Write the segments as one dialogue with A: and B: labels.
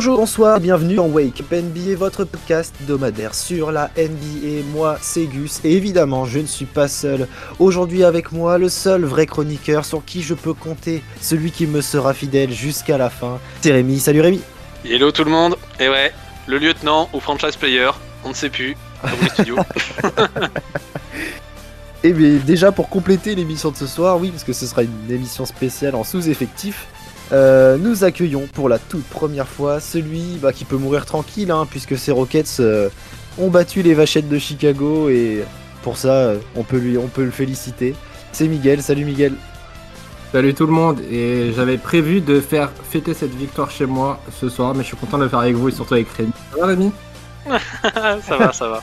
A: Bonjour, bonsoir, bienvenue en Wake Up NBA, votre podcast domadaire sur la NBA. Moi, c'est Gus et évidemment, je ne suis pas seul. Aujourd'hui avec moi, le seul vrai chroniqueur sur qui je peux compter, celui qui me sera fidèle jusqu'à la fin, c'est Rémi. Salut Rémi.
B: Hello tout le monde. Et ouais, le lieutenant ou franchise player, on ne sait plus. Dans les studios.
A: Et bien déjà pour compléter l'émission de ce soir, oui, parce que ce sera une émission spéciale en sous-effectif, euh, nous accueillons pour la toute première fois celui bah, qui peut mourir tranquille, hein, puisque ses Rockets euh, ont battu les vachettes de Chicago et pour ça, euh, on, peut lui, on peut le féliciter. C'est Miguel, salut Miguel.
C: Salut tout le monde, et j'avais prévu de faire fêter cette victoire chez moi ce soir, mais je suis content de le faire avec vous et surtout avec Rémi. Ça va Rémi?
B: Ça va, ça va.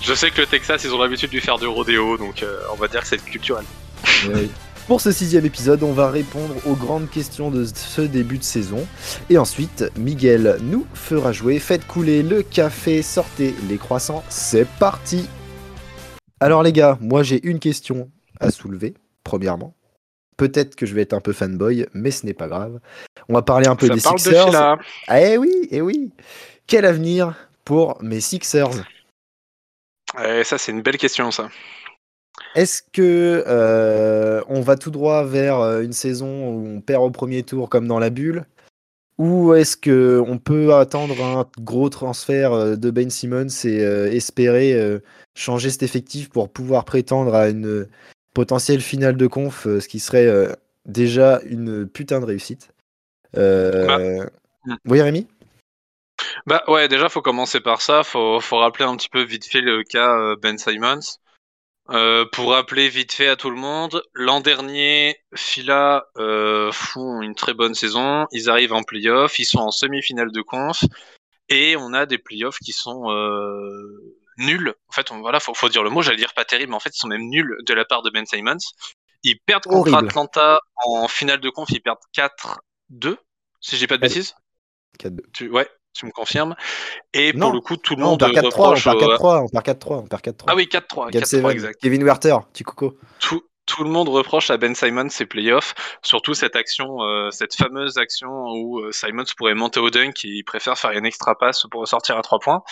B: Je sais que le Texas, ils ont l'habitude de faire du rodéo, donc on va dire que c'est culturel.
A: Oui. Pour ce sixième épisode, on va répondre aux grandes questions de ce début de saison. Et ensuite, Miguel nous fera jouer. Faites couler le café, sortez les croissants, c'est parti Alors les gars, moi j'ai une question à soulever, premièrement. Peut-être que je vais être un peu fanboy, mais ce n'est pas grave. On va parler un peu des Sixers.
B: ah,
A: eh oui, eh oui Quel avenir pour mes Sixers?
B: Eh, Ça c'est une belle question ça.
A: Est-ce que euh, on va tout droit vers euh, une saison où on perd au premier tour comme dans la bulle? Ou est-ce que on peut attendre un gros transfert euh, de Ben Simmons et espérer changer cet effectif pour pouvoir prétendre à une potentielle finale de conf, ce qui serait déjà une putain de réussite? Bah. Hmm. Oui, Rémi?
B: Bah ouais, déjà faut commencer par ça. Faut, faut rappeler un petit peu vite fait le cas Ben Simmons. Euh, pour rappeler vite fait à tout le monde, l'an dernier, Fila euh, font une très bonne saison. Ils arrivent en playoff, ils sont en semi-finale de conf, et on a des playoffs qui sont euh, nuls. En fait, on, voilà, faut, faut dire le mot. J'allais dire pas terrible, mais en fait, ils sont même nuls de la part de Ben Simons. Ils perdent contre Atlanta en finale de conf, ils perdent 4-2, si j'ai pas de bêtises. 4-2. Ouais, tu me confirmes. Et pour le coup, tout le monde
A: on perd 4-3, on perd 4-3, on perd 4-3, on perd 4-3.
B: Ah oui, 4-3,
A: exact. Kevin Werther, petit coco.
B: Tout, tout le monde reproche à Ben Simons ses playoffs, surtout cette action, euh, cette fameuse action où euh, Simons pourrait monter au dunk et il préfère faire une extra passe pour ressortir à 3 points.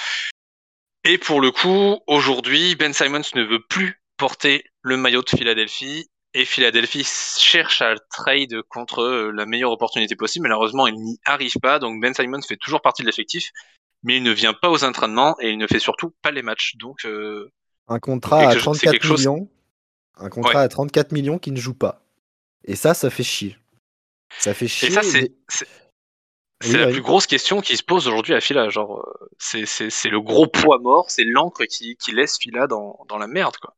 B: Et pour le coup, aujourd'hui, Ben Simons ne veut plus porter le maillot de Philadelphie et Philadelphie cherche à trade contre la meilleure opportunité possible. Malheureusement, il n'y arrive pas. Donc Ben Simons fait toujours partie de l'effectif, mais il ne vient pas aux entraînements et il ne fait surtout pas les matchs. Donc
A: euh, un contrat à 34 millions, un contrat à 34 millions qui ne joue pas. Et ça, ça fait chier. Ça fait chier.
B: Et ça, c'est c'est la plus grosse question qui se pose aujourd'hui à Fila. Genre, euh, c'est le gros poids mort, c'est l'encre qui, qui, laisse Fila dans, dans la merde, quoi.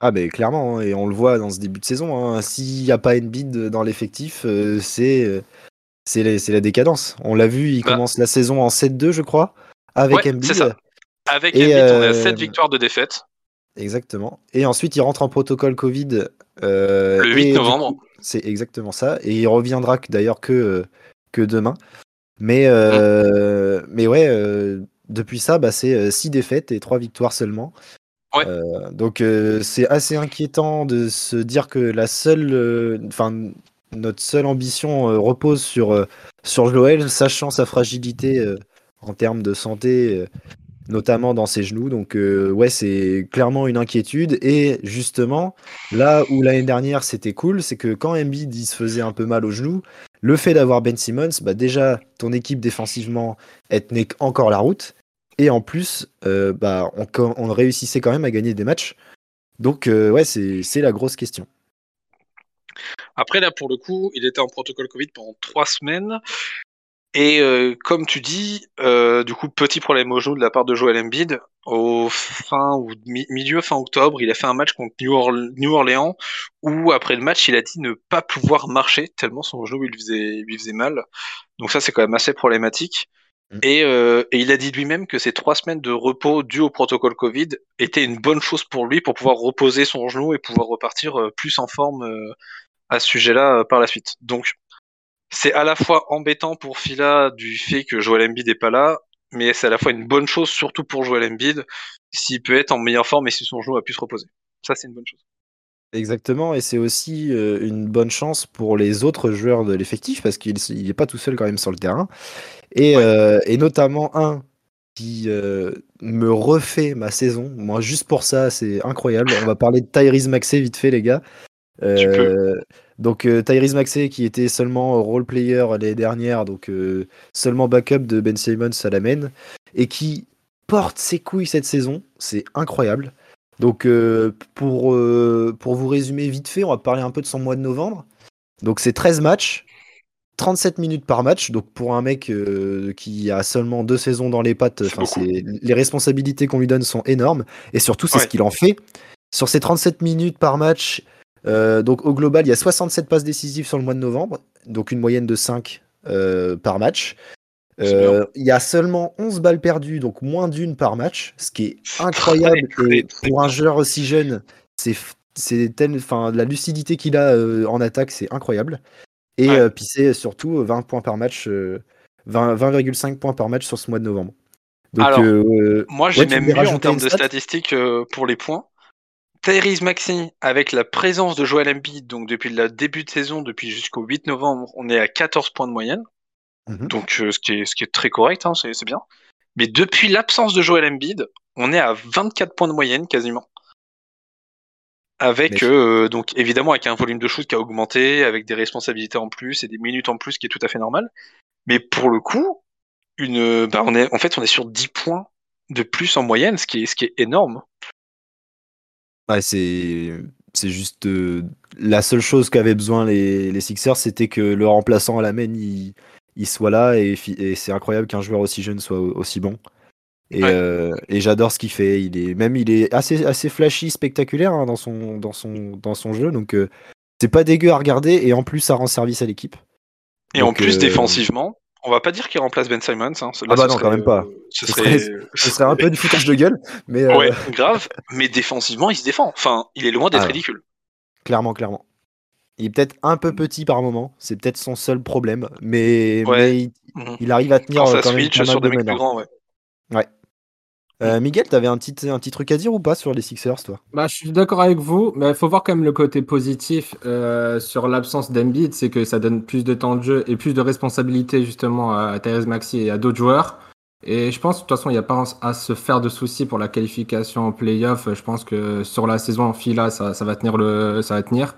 A: Ah ben clairement, hein, et on le voit dans ce début de saison, hein. s'il n'y a pas Embiid dans l'effectif, euh, c'est euh, c'est la, décadence. On l'a vu, il bah. commence la saison en 7-2 je crois, avec ouais, Embiid. Ça.
B: Avec Embiid, on a 7 euh, victoires de défaite.
A: Exactement. Et ensuite il rentre en protocole Covid.
B: le 8 novembre.
A: C'est exactement ça, et il reviendra d'ailleurs que, que demain. Mais, mais ouais, depuis ça, bah, c'est 6 défaites et 3 victoires seulement. Euh, donc euh, c'est assez inquiétant de se dire que la seule, euh, enfin notre seule ambition repose sur sur Joël, sachant sa fragilité en termes de santé, notamment dans ses genoux. Donc ouais, c'est clairement une inquiétude. Et justement, là où l'année dernière c'était cool, c'est que quand Embiid se faisait un peu mal aux genoux, le fait d'avoir Ben Simmons, bah déjà ton équipe défensivement elle tenait encore la route. Et en plus, euh, bah, on, réussissait quand même à gagner des matchs. Donc, euh, ouais, c'est la grosse question.
B: Après, là, pour le coup, il était en protocole Covid pendant trois semaines. Et euh, comme tu dis, du coup, petit problème au genou de la part de Joel Embiid. Au fin ou milieu fin octobre, il a fait un match contre New, Orleans où après le match, il a dit ne pas pouvoir marcher tellement son genou faisait, lui faisait mal. Donc ça, c'est quand même assez problématique. Mm. Euh, et, il a dit lui-même que ces trois semaines de repos dues au protocole Covid étaient une bonne chose pour lui pour pouvoir reposer son genou et pouvoir repartir euh, plus en forme euh, à ce sujet-là par la suite. Donc c'est à la fois embêtant pour Fila du fait que Joel Embiid n'est pas là, mais c'est à la fois une bonne chose surtout pour Joel Embiid s'il peut être en meilleure forme et si son genou a pu se reposer. Ça c'est une bonne chose.
A: Exactement, et c'est aussi une bonne chance pour les autres joueurs de l'effectif parce qu'il n'est pas tout seul quand même sur le terrain. Et, et notamment un qui me refait ma saison. Moi, juste pour ça, c'est incroyable. On va parler de Tyrese Maxey vite fait, les gars. donc Tyrese Maxey qui était seulement role player l'année dernière, donc seulement backup de Ben Simmons à la main, et qui porte ses couilles cette saison, c'est incroyable. Donc, euh, pour, euh, pour vous résumer vite fait, on va parler un peu de son mois de novembre. Donc, c'est 13 matchs, 37 minutes par match. Donc, pour un mec euh, qui a seulement deux saisons dans les pattes, les responsabilités qu'on lui donne sont énormes. Et surtout, c'est ce qu'il en fait. Sur ces 37 minutes par match, donc au global, il y a 67 passes décisives sur le mois de novembre, donc une moyenne de 5 par match. Euh, il y a seulement 11 balles perdues, donc moins d'une par match, ce qui est incroyable. et pour un joueur aussi jeune, c'est la lucidité qu'il a euh, en attaque, c'est incroyable. Et euh, puis c'est surtout 20 points par match, 20,5 points par match sur ce mois de novembre.
B: Donc, Alors, moi j'ai même vu en termes de statistiques pour les points. Tyrese Maxi, avec la présence de Joel Embiid, donc depuis le début de saison, depuis jusqu'au 8 novembre, on est à 14 points de moyenne. Mhm. Donc, euh, ce, qui est, ce qui est très correct, hein, c'est bien. Mais depuis l'absence de Joel Embiid, on est à 24 points de moyenne quasiment. Avec, euh, donc évidemment, avec un volume de shoot qui a augmenté, avec des responsabilités en plus et des minutes en plus, ce qui est tout à fait normal. Mais pour le coup, une, bah on est, en fait, on est sur 10 points de plus en moyenne, ce qui est, ce qui est énorme.
A: Ouais, c'est, c'est juste euh, la seule chose qu'avaient besoin les, les Sixers, c'était que le remplaçant à la main, il, il soit là et, c'est incroyable qu'un joueur aussi jeune soit aussi bon. Euh, et, j'adore ce qu'il fait. Il est même il est assez assez flashy, spectaculaire hein, dans son dans son dans son jeu. Donc euh, c'est pas dégueu à regarder et en plus ça rend service à l'équipe.
B: Et en plus euh, défensivement, on va pas dire qu'il remplace Ben Simons. Hein.
A: ah bah non, quand même pas. Ce, serait, un peu du foutage de gueule, mais
B: ouais, grave. Mais défensivement, il se défend. Enfin, il est loin d'être ah ridicule.
A: Clairement, clairement. Il est peut-être un peu petit par moment, c'est peut-être son seul problème, mais, mhm. il, arrive à tenir
B: quand, même sur des mecs plus grands, ouais.
A: Ouais. Euh, Miguel, t'avais un petit, un petit truc à dire ou pas sur les Sixers, toi?
C: Bah, Je suis d'accord avec vous, mais il faut voir quand même le côté positif euh, sur l'absence d'Embiid, c'est que ça donne plus de temps de jeu et plus de responsabilité justement à Thérèse Maxi et à d'autres joueurs. Et je pense, de toute façon, il n'y a pas à se faire de soucis pour la qualification en playoff. Je pense que sur la saison en fila, ça, ça va tenir le, ça va tenir.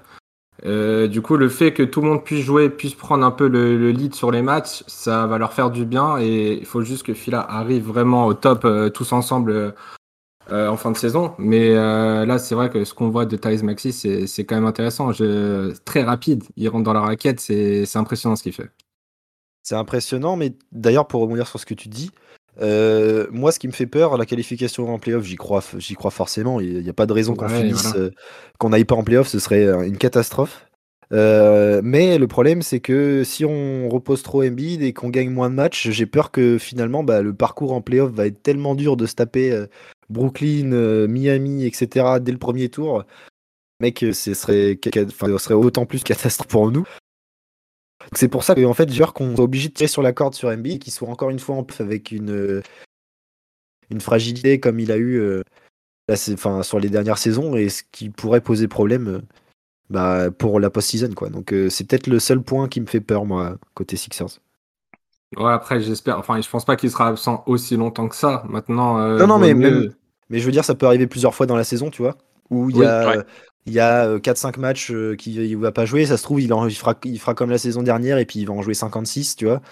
C: Euh, du coup, le fait que tout le monde puisse jouer, puisse prendre un peu le, lead sur les matchs, ça va leur faire du bien et il faut juste que Fila arrive vraiment au top euh, tous ensemble euh, en fin de saison. Mais là, c'est vrai que ce qu'on voit de Thais Maxi, c'est quand même intéressant. très rapide, il rentre dans la raquette, c'est impressionnant ce qu'il fait.
A: C'est impressionnant, mais d'ailleurs, pour rebondir sur ce que tu dis, euh, moi, ce qui me fait peur, la qualification en playoff, j'y crois, j'y crois forcément. Il n'y a pas de raison qu'on finisse, euh, qu'on n'aille pas en playoff, ce serait euh, une catastrophe. mais le problème, c'est que si on repose trop Embiid et qu'on gagne moins de matchs, j'ai peur que finalement, bah, le parcours en playoff va être tellement dur de se taper Brooklyn, Miami, etc. dès le premier tour. Mec, ce serait, ce serait autant plus catastrophe pour nous. C'est pour ça qu'en fait, qu'on est obligé de tirer sur la corde sur MB, qui soit encore une fois en avec une, euh, une fragilité comme il a eu euh, enfin, sur les dernières saisons et ce qui pourrait poser problème euh, bah, pour la post-season. Quoi. Donc c'est peut-être le seul point qui me fait peur, moi, côté Sixers.
C: Ouais, après, j'espère. Enfin, je pense pas qu'il sera absent aussi longtemps que ça. Maintenant.
A: non, non, mais, mais je veux dire, ça peut arriver plusieurs fois dans la saison, tu vois. Où il y a il y a 4-5 euh, matchs euh, qu'il ne va pas jouer. Ça se trouve, il, en, fera, il fera comme la saison dernière et puis il va en jouer 56, tu vois.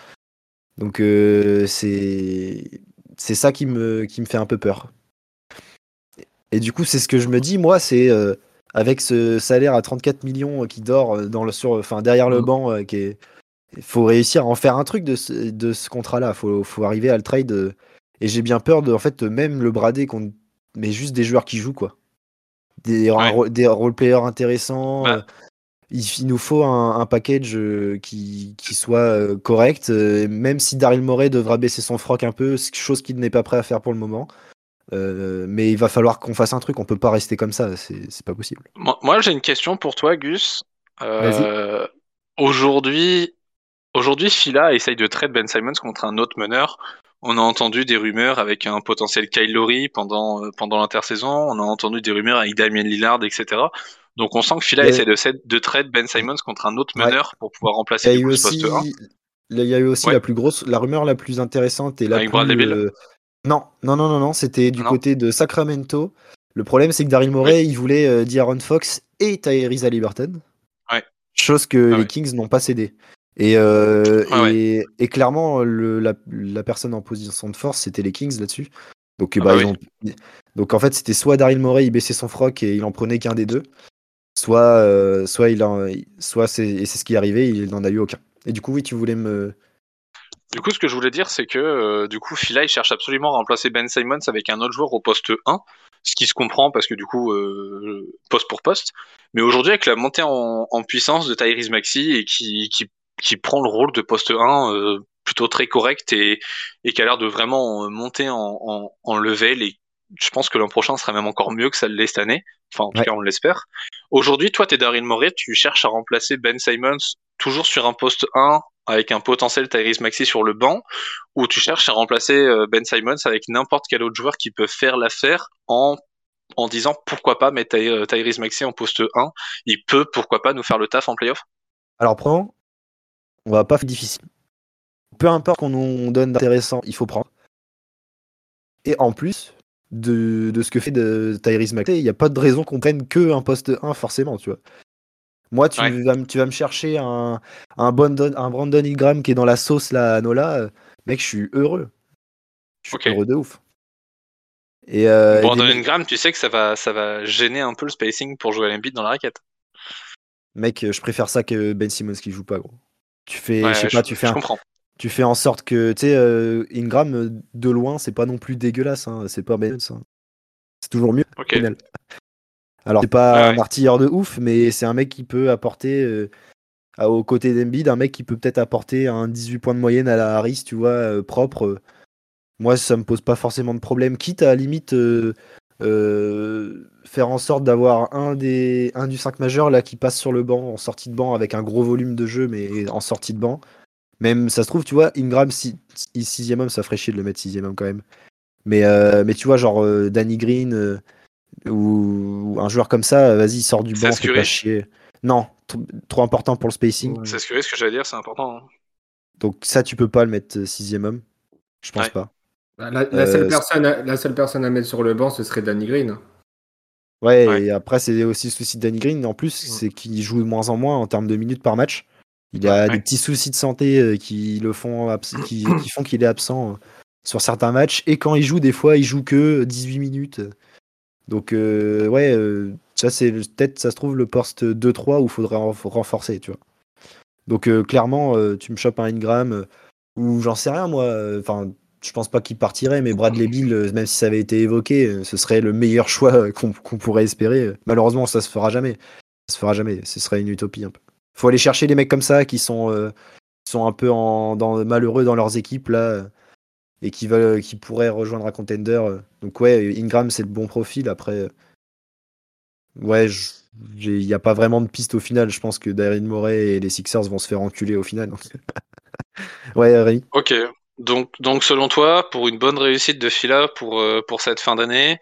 A: Donc euh, c'est c'est ça qui me, qui me fait un peu peur. Et du coup, c'est ce que je me dis, moi, c'est avec ce salaire à 34 millions qui dort dans le, sur, enfin, derrière le mm. banc, il faut réussir à en faire un truc de ce, de ce contrat-là. Il faut, faut, arriver à le trade. et j'ai bien peur de, en fait, même le brader, mais juste des joueurs qui jouent, quoi des, des role-players intéressants. Bah. Euh, il, nous faut un, package euh, qui, qui, soit euh, correct, même si Daryl Morey devra baisser son froc un peu, chose qu'il n'est pas prêt à faire pour le moment. mais il va falloir qu'on fasse un truc, on peut pas rester comme ça, c'est pas possible.
B: Moi, j'ai une question pour toi, Gus. aujourd'hui, aujourd'hui, Fila essaye de trade Ben Simons contre un autre meneur on a entendu des rumeurs avec un potentiel Kyle Lowry pendant, euh, pendant l'intersaison. On a entendu des rumeurs avec Damien Lillard, etc. Donc on sent que Fila essaie de, de trade Ben Simons contre un autre meneur pour pouvoir remplacer
A: le poste 1. Il y a eu aussi la plus grosse, la rumeur la plus intéressante et la plus. Euh, non, non, non, non, non, c'était du côté de Sacramento. Le problème, c'est que Daryl Morey, il voulait euh, D'Aaron Fox et Tyrese.
B: Ouais.
A: Chose que ah les Kings n'ont pas cédé. Et, euh, ah et, clairement, le, la, la, personne en position de force, c'était les Kings là-dessus. Donc, ah bah, bah ils ont... Donc en fait, c'était soit Daryl Morey, il baissait son froc et il en prenait qu'un des deux, soit, euh, soit, il en... soit c'est... et c'est ce qui est arrivé, il n'en a eu aucun. Et du coup, oui, tu voulais me.
B: Du coup, ce que je voulais dire, c'est que euh, du coup, Phila, il cherche absolument à remplacer Ben Simons avec un autre joueur au poste 1, ce qui se comprend parce que du coup, euh, poste pour poste. Mais aujourd'hui, avec la montée en, puissance de Tyrese Maxi et qui, qui, qui, prend le rôle de poste 1 euh, plutôt très correct et, et qui a l'air de vraiment monter en, en, en level et je pense que l'an prochain sera même encore mieux que ça l'est cette année. Enfin, en tout cas, on l'espère. Aujourd'hui, toi, t'es Daryl Morey, tu cherches à remplacer Ben Simons toujours sur un poste 1 avec un potentiel Tyrese Maxi sur le banc, ou tu cherches à remplacer euh, Ben Simons avec n'importe quel autre joueur qui peut faire l'affaire en, en disant pourquoi pas mettre euh, Tyrese Maxi en poste 1, il peut pourquoi pas nous faire le taf en playoff?
A: Alors prends, on va pas faire difficile. Peu importe qu'on nous donne d'intéressant, il faut prendre. Et en plus de, de ce que fait de Tyrese Maxi, il n'y a pas de raison qu'on prenne que un poste 1 forcément, tu vois. Moi, tu, vas, tu vas me chercher un, un, Brandon, un Brandon Ingram qui est dans la sauce là, à Nola. Euh, mec, je suis heureux. Je suis heureux de ouf.
B: Et, euh, Brandon Ingram, tu sais que ça va, ça va gêner un peu le spacing pour jouer à l'embit dans la raquette.
A: Mec, je préfère ça que Ben Simmons qui joue pas, gros. Tu fais, je sais pas, tu fais Tu fais en sorte que, tu sais, euh, Ingram, de loin, c'est pas non plus dégueulasse. Hein. C'est pas Ben hein. C'est toujours mieux.
B: Ok.
A: Alors, c'est pas un artilleur de ouf, mais c'est un mec qui peut apporter, euh, aux côtés d'Embiid, un mec qui peut peut-être apporter un 18 points de moyenne à la Harris, tu vois, euh, propre. Moi, ça me pose pas forcément de problème. Quitte à, limite euh, faire en sorte d'avoir un des un du 5 majeur là qui passe sur le banc en sortie de banc avec un gros volume de jeu mais en sortie de banc. Même ça se trouve, tu vois, Ingram si, 6 homme, ça ferait chier de le mettre 6 homme quand même. Mais, mais tu vois, genre Danny Green, ou un joueur comme ça, vas-y, sort du banc, fais pas chier. Non, trop important pour le spacing.
B: C'est ce que, j'allais dire, c'est important. Hein.
A: Donc ça, tu peux pas le mettre euh, sixième homme. Je pense pas.
C: La, seule euh, personne à, la, seule personne à, mettre sur le banc, ce serait Danny Green.
A: Ouais, et après, c'est aussi le souci de Danny Green. En plus, c'est qu'il joue de moins en moins en termes de minutes par match. Il a des petits soucis de santé euh, qui le font, qui, qui font qu'il est absent sur certains matchs. Et quand il joue, des fois, il joue que 18 minutes. Donc, euh, ouais, euh, ça, c'est peut-être, ça se trouve, le poste 2-3 où il faudrait renforcer, tu vois. Donc, euh, clairement, tu me chopes un Ingram ou j'en sais rien, moi. Enfin, je pense pas qu'il partirait, mais Bradley Bill, même si ça avait été évoqué, ce serait le meilleur choix qu'on pourrait espérer. Malheureusement, ça se fera jamais. Ça se fera jamais. Ce serait une utopie un peu. Faut aller chercher des mecs comme ça qui sont, sont un peu malheureux dans leurs équipes là et qui, pourraient rejoindre un contender. Donc ouais, Ingram c'est le bon profil. Après, ouais, il n'y a pas vraiment de piste au final. Je pense que Darren Morey et les Sixers vont se faire enculer au final. ouais, Rémi.
B: Ok. Donc, donc selon toi, pour une bonne réussite de Fila pour, euh, pour cette fin d'année,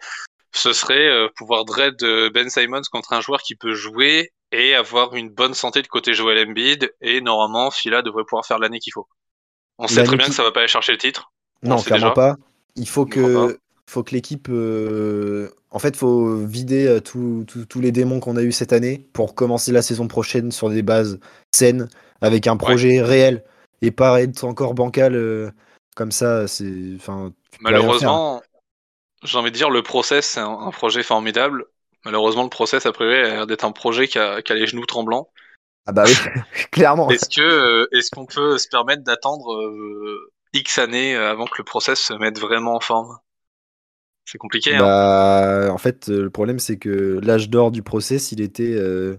B: ce serait euh, pouvoir dread Ben Simons contre un joueur qui peut jouer et avoir une bonne santé de côté Joel Embiid et normalement Fila devrait pouvoir faire l'année qu'il faut. On sait très bien que ça va pas aller chercher le titre.
A: Non, clairement pas. Il faut que, faut que l'équipe. Euh, en fait, faut vider euh, tous les démons qu'on a eu cette année pour commencer la saison prochaine sur des bases saines, avec un projet réel et pas être encore bancal euh, comme ça. C'est, enfin.
B: Malheureusement, j'ai envie de dire, le process, c'est un, projet formidable. Malheureusement, le process, a priori, a l'air d'être un projet qui a, qui a les genoux tremblants.
A: Ah bah oui, clairement.
B: Est-ce que est-ce qu'on peut se permettre d'attendre X années euh, avant que le process se mette vraiment en forme? C'est compliqué. Hein.
A: Bah, en fait, euh, le problème, c'est que l'âge d'or du process, il était euh,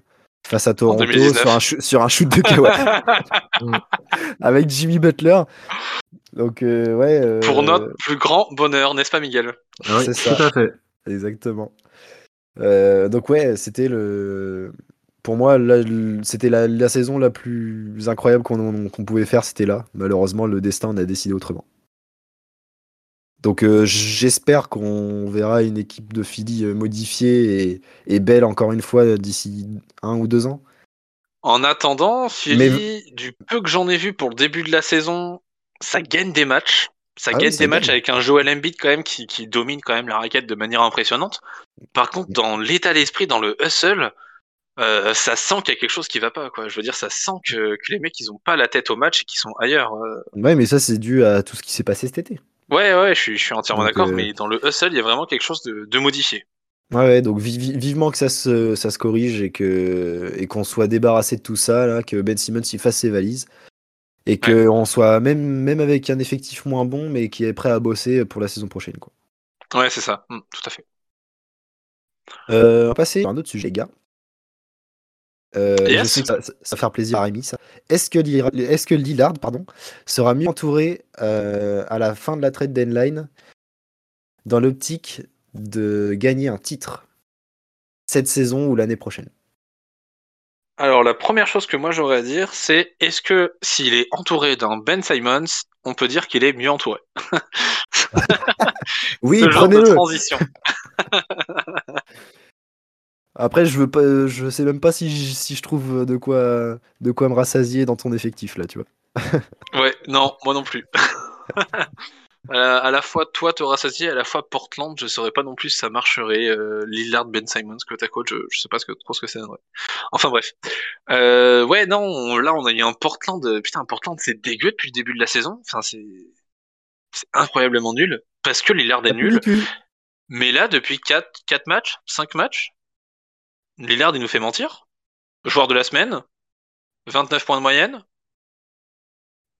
A: face à Toronto sur un, sur un, shoot de Kawhi. Avec Jimmy Butler. Donc, ouais.
B: Pour notre plus grand bonheur, n'est-ce pas, Miguel?
A: Ah C'est ça. Tout à fait. Exactement. donc, ouais, c'était le pour moi, c'était la, saison la plus incroyable qu'on pouvait faire, c'était là. Malheureusement, le destin en a décidé autrement. Donc j'espère qu'on verra une équipe de Philly modifiée et, belle encore une fois d'ici un ou deux ans.
B: En attendant, Philly, du peu que j'en ai vu pour le début de la saison, ça gagne des matchs. Ça ah gagne des matchs avec un Joel Embiid quand même qui, domine quand même la raquette de manière impressionnante. Par contre, dans l'état d'esprit, dans le hustle, euh, ça sent qu'il y a quelque chose qui va pas. Quoi. Je veux dire, ça sent que, les mecs, ils ont pas la tête au match et qu'ils sont ailleurs. Euh.
A: Ouais, mais ça, c'est dû à tout ce qui s'est passé cet été.
B: Ouais, ouais, je suis, entièrement d'accord, euh, mais dans le hustle, il y a vraiment quelque chose de, modifié.
A: Ouais, donc vivement que ça se, ça se corrige et que et qu'on soit débarrassé de tout ça, là, que Ben Simmons y fasse ses valises et qu'on soit même, même avec un effectif moins bon, mais qui est prêt à bosser pour la saison prochaine. Quoi.
B: Ouais, c'est ça, mmh, tout à fait.
A: Euh, on va passer à un autre sujet, les gars. Euh, je sais que ça, ça, va faire plaisir à Rémi. Est-ce que, est que Lillard pardon, sera mieux entouré euh, à la fin de la trade deadline dans l'optique de gagner un titre cette saison ou l'année prochaine?
B: Alors la première chose que moi j'aurais à dire, c'est est-ce que s'il est entouré d'un Ben Simons, on peut dire qu'il est mieux entouré?
A: Oui, prenez-le. transition. Après, je veux pas, je sais même pas si je, si je trouve de quoi, de quoi me rassasier dans ton effectif là, tu vois.
B: ouais, non, moi non plus. à la fois toi te rassasier, à la fois Portland, je saurais pas non plus si ça marcherait. Euh, Lillard, Ben Simons, côte à côte, je, je sais pas ce que, trop ce que c'est. Enfin bref. Euh, ouais, non, là on a eu un Portland. Putain, un Portland, c'est dégueu depuis le début de la saison. Enfin, c'est c'est incroyablement nul parce que Lillard est nul. Mais là, depuis 4, 4 matchs, 5 matchs, Lillard, il nous fait mentir. Joueur de la semaine, 29 points de moyenne,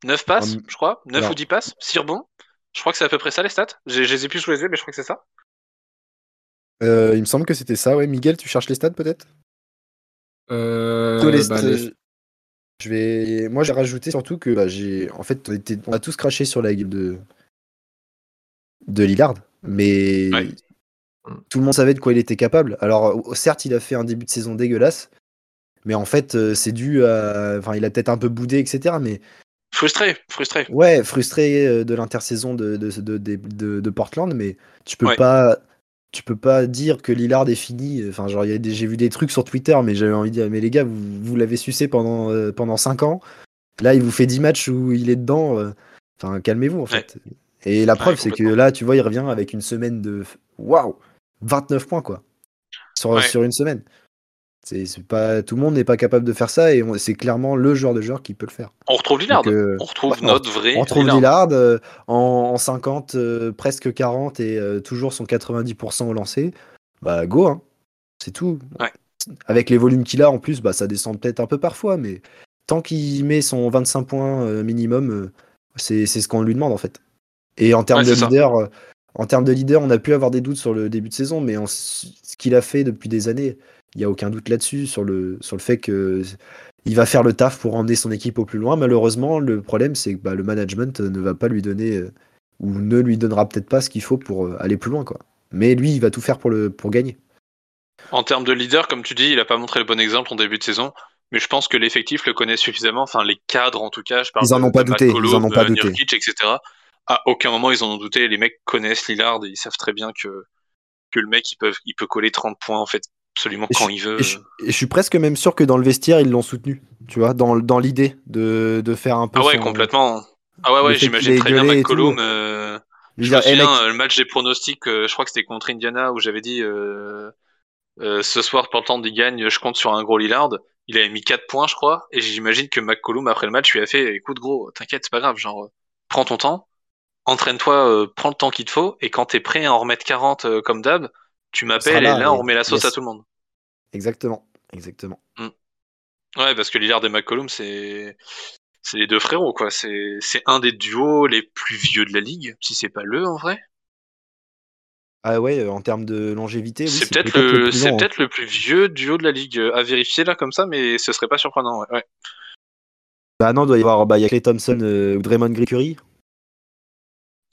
B: 9 passes, je crois, 9 ou 10 passes, 6 rebonds. Je crois que c'est à peu près ça les stats. Je les ai plus sous les yeux, mais je crois que c'est ça.
A: Euh, il me semble que c'était ça, ouais. Miguel, tu cherches les stats peut-être?
C: Euh, bah,
A: Je vais. Moi, j'ai rajouté surtout que bah, j'ai. En fait, on, a tous craché sur la gueule de de Lillard, mais tout le monde savait de quoi il était capable. Alors, certes, il a fait un début de saison dégueulasse, mais en fait, euh, c'est dû à. Enfin, il a peut-être un peu boudé, etc. Mais.
B: Frustré, frustré.
A: Ouais, frustré euh, de l'intersaison de, de, de, Portland, mais tu peux pas. Tu peux pas dire que Lillard est fini. Enfin, genre, j'ai vu des trucs sur Twitter, mais j'avais envie de dire, mais les gars, vous, vous l'avez sucé pendant, euh, pendant 5 ans. Là, il vous fait 10 matchs où il est dedans. Enfin, calmez-vous, en fait. Et la preuve, c'est que là, tu vois, il revient avec une semaine de. Waouh 29 points, quoi. Sur, sur une semaine. C'est pas tout le monde n'est pas capable de faire ça et c'est clairement le joueur de joueur qui peut le faire.
B: On retrouve Lillard, euh, on retrouve notre vrai.
A: On retrouve Lillard, euh, en, 50, euh, presque 40 et toujours son 90% au lancer. Bah go, hein. c'est tout. Avec les volumes qu'il a en plus, bah ça descend peut-être un peu parfois, mais tant qu'il met son 25 points minimum, c'est ce qu'on lui demande en fait. Et en termes de leader, en termes de leader, on a pu avoir des doutes sur le début de saison, mais ce qu'il a fait depuis des années, il n'y a aucun doute là-dessus, sur le, sur le fait que il va faire le taf pour emmener son équipe au plus loin. Malheureusement, le problème, c'est que bah, le management ne va pas lui donner, euh, ou ne lui donnera peut-être pas ce qu'il faut pour euh, aller plus loin. Quoi. Mais lui, il va tout faire pour, le, pour gagner.
B: En termes de leader, comme tu dis, il n'a pas montré le bon exemple en début de saison. Mais je pense que l'effectif le connaît suffisamment, enfin les cadres en tout cas. Je
A: parle ils en ont pas douté. ils en ont pas douté.
B: etc à aucun moment ils en ont douté. Les mecs connaissent Lillard et ils savent très bien que, que le mec il peut, il peut coller 30 points en fait absolument quand il veut.
A: Et je, suis presque même sûr que dans le vestiaire ils l'ont soutenu, tu vois, dans, dans l'idée de, de, faire un peu.
B: Ah ouais, complètement. Ah ouais, ouais, j'imagine très bien McCollum. Euh, je me souviens, le match des pronostics, euh, je crois que c'était contre Indiana où j'avais dit euh, ce soir, temps d'y gagne, je compte sur un gros Lillard. Il avait mis 4 points, je crois, et j'imagine que McCollum, après le match, lui a fait écoute, gros, t'inquiète, c'est pas grave, genre, prends ton temps entraîne-toi, euh, prends le temps qu'il te faut, et quand t'es prêt à en remettre 40 euh, comme d'hab, tu m'appelles et là on remet la sauce à tout le monde.
A: Exactement, exactement. Mm.
B: Ouais, parce que Lillard et McCollum, c'est c'est les deux frérots, quoi. C'est un des duos les plus vieux de la ligue, si c'est pas le en vrai.
A: Ah ouais, euh, en termes de longévité,
B: c'est peut-être le, c'est peut-être le plus vieux duo de la ligue à vérifier là comme ça, mais ce serait pas surprenant. Ouais.
A: Bah non, il doit y avoir, bah y a Clay Thompson ou Draymond Green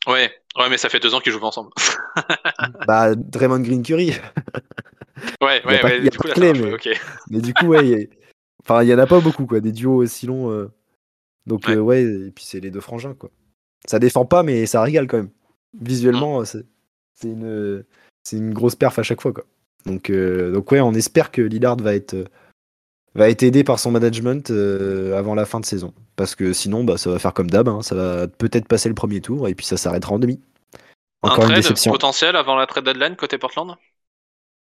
B: Ouais, ouais, mais ça fait deux ans qu'ils jouent ensemble.
A: bah, Draymond Green Curry.
B: ouais, ouais, ouais, du coup,
A: clé, mais, mais, du coup, ouais, enfin, il y en a pas beaucoup, quoi, des duos aussi longs. Euh. Donc, ouais. Euh, ouais, et puis c'est les deux frangins, quoi. Ça défend pas, mais ça régale quand même. Visuellement, mm. c'est une, une grosse perf à chaque fois. Quoi. Donc, donc ouais, on espère que Lillard va être, va être aidé par son management avant la fin de saison. Parce que sinon, bah, ça va faire comme d'hab. Hein. Ça va peut-être passer le premier tour et puis ça s'arrêtera en demi.
B: Encore un trade potentiel avant la trade deadline côté Portland?